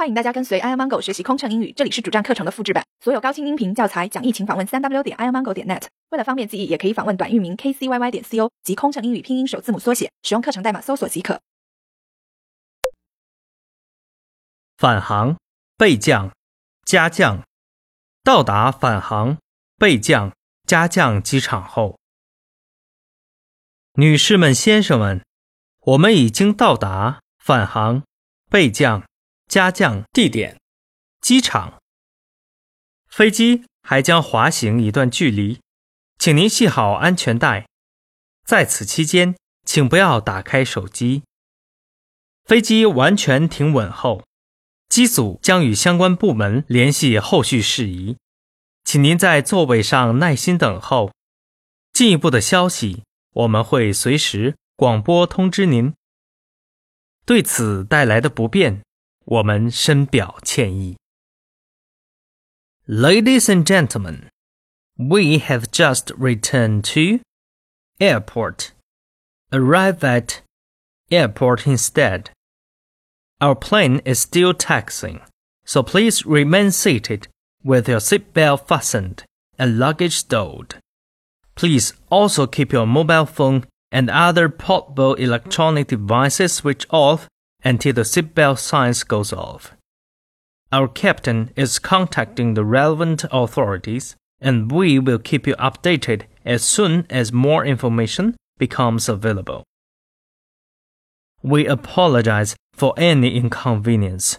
欢迎大家跟随 i amango 学习空乘英语，这里是主站课程的复制版，所有高清音频教材讲义，请访问三 w 点 i amango 点 net。为了方便记忆，也可以访问短域名 kcyy 点 co 及空乘英语拼音首字母缩写，使用课程代码搜索即可。返航、备降、加降。到达返航、备降、加降机场后，女士们、先生们，我们已经到达返航、备降。加降地点：机场。飞机还将滑行一段距离，请您系好安全带。在此期间，请不要打开手机。飞机完全停稳后，机组将与相关部门联系后续事宜，请您在座位上耐心等候。进一步的消息，我们会随时广播通知您。对此带来的不便。我们深表歉意。Ladies and gentlemen, we have just returned to airport. Arrive at airport instead. Our plane is still taxiing, so please remain seated with your seatbelt fastened and luggage stowed. Please also keep your mobile phone and other portable electronic devices switched off until the seatbelt signs goes off. Our captain is contacting the relevant authorities, and we will keep you updated as soon as more information becomes available. We apologize for any inconvenience.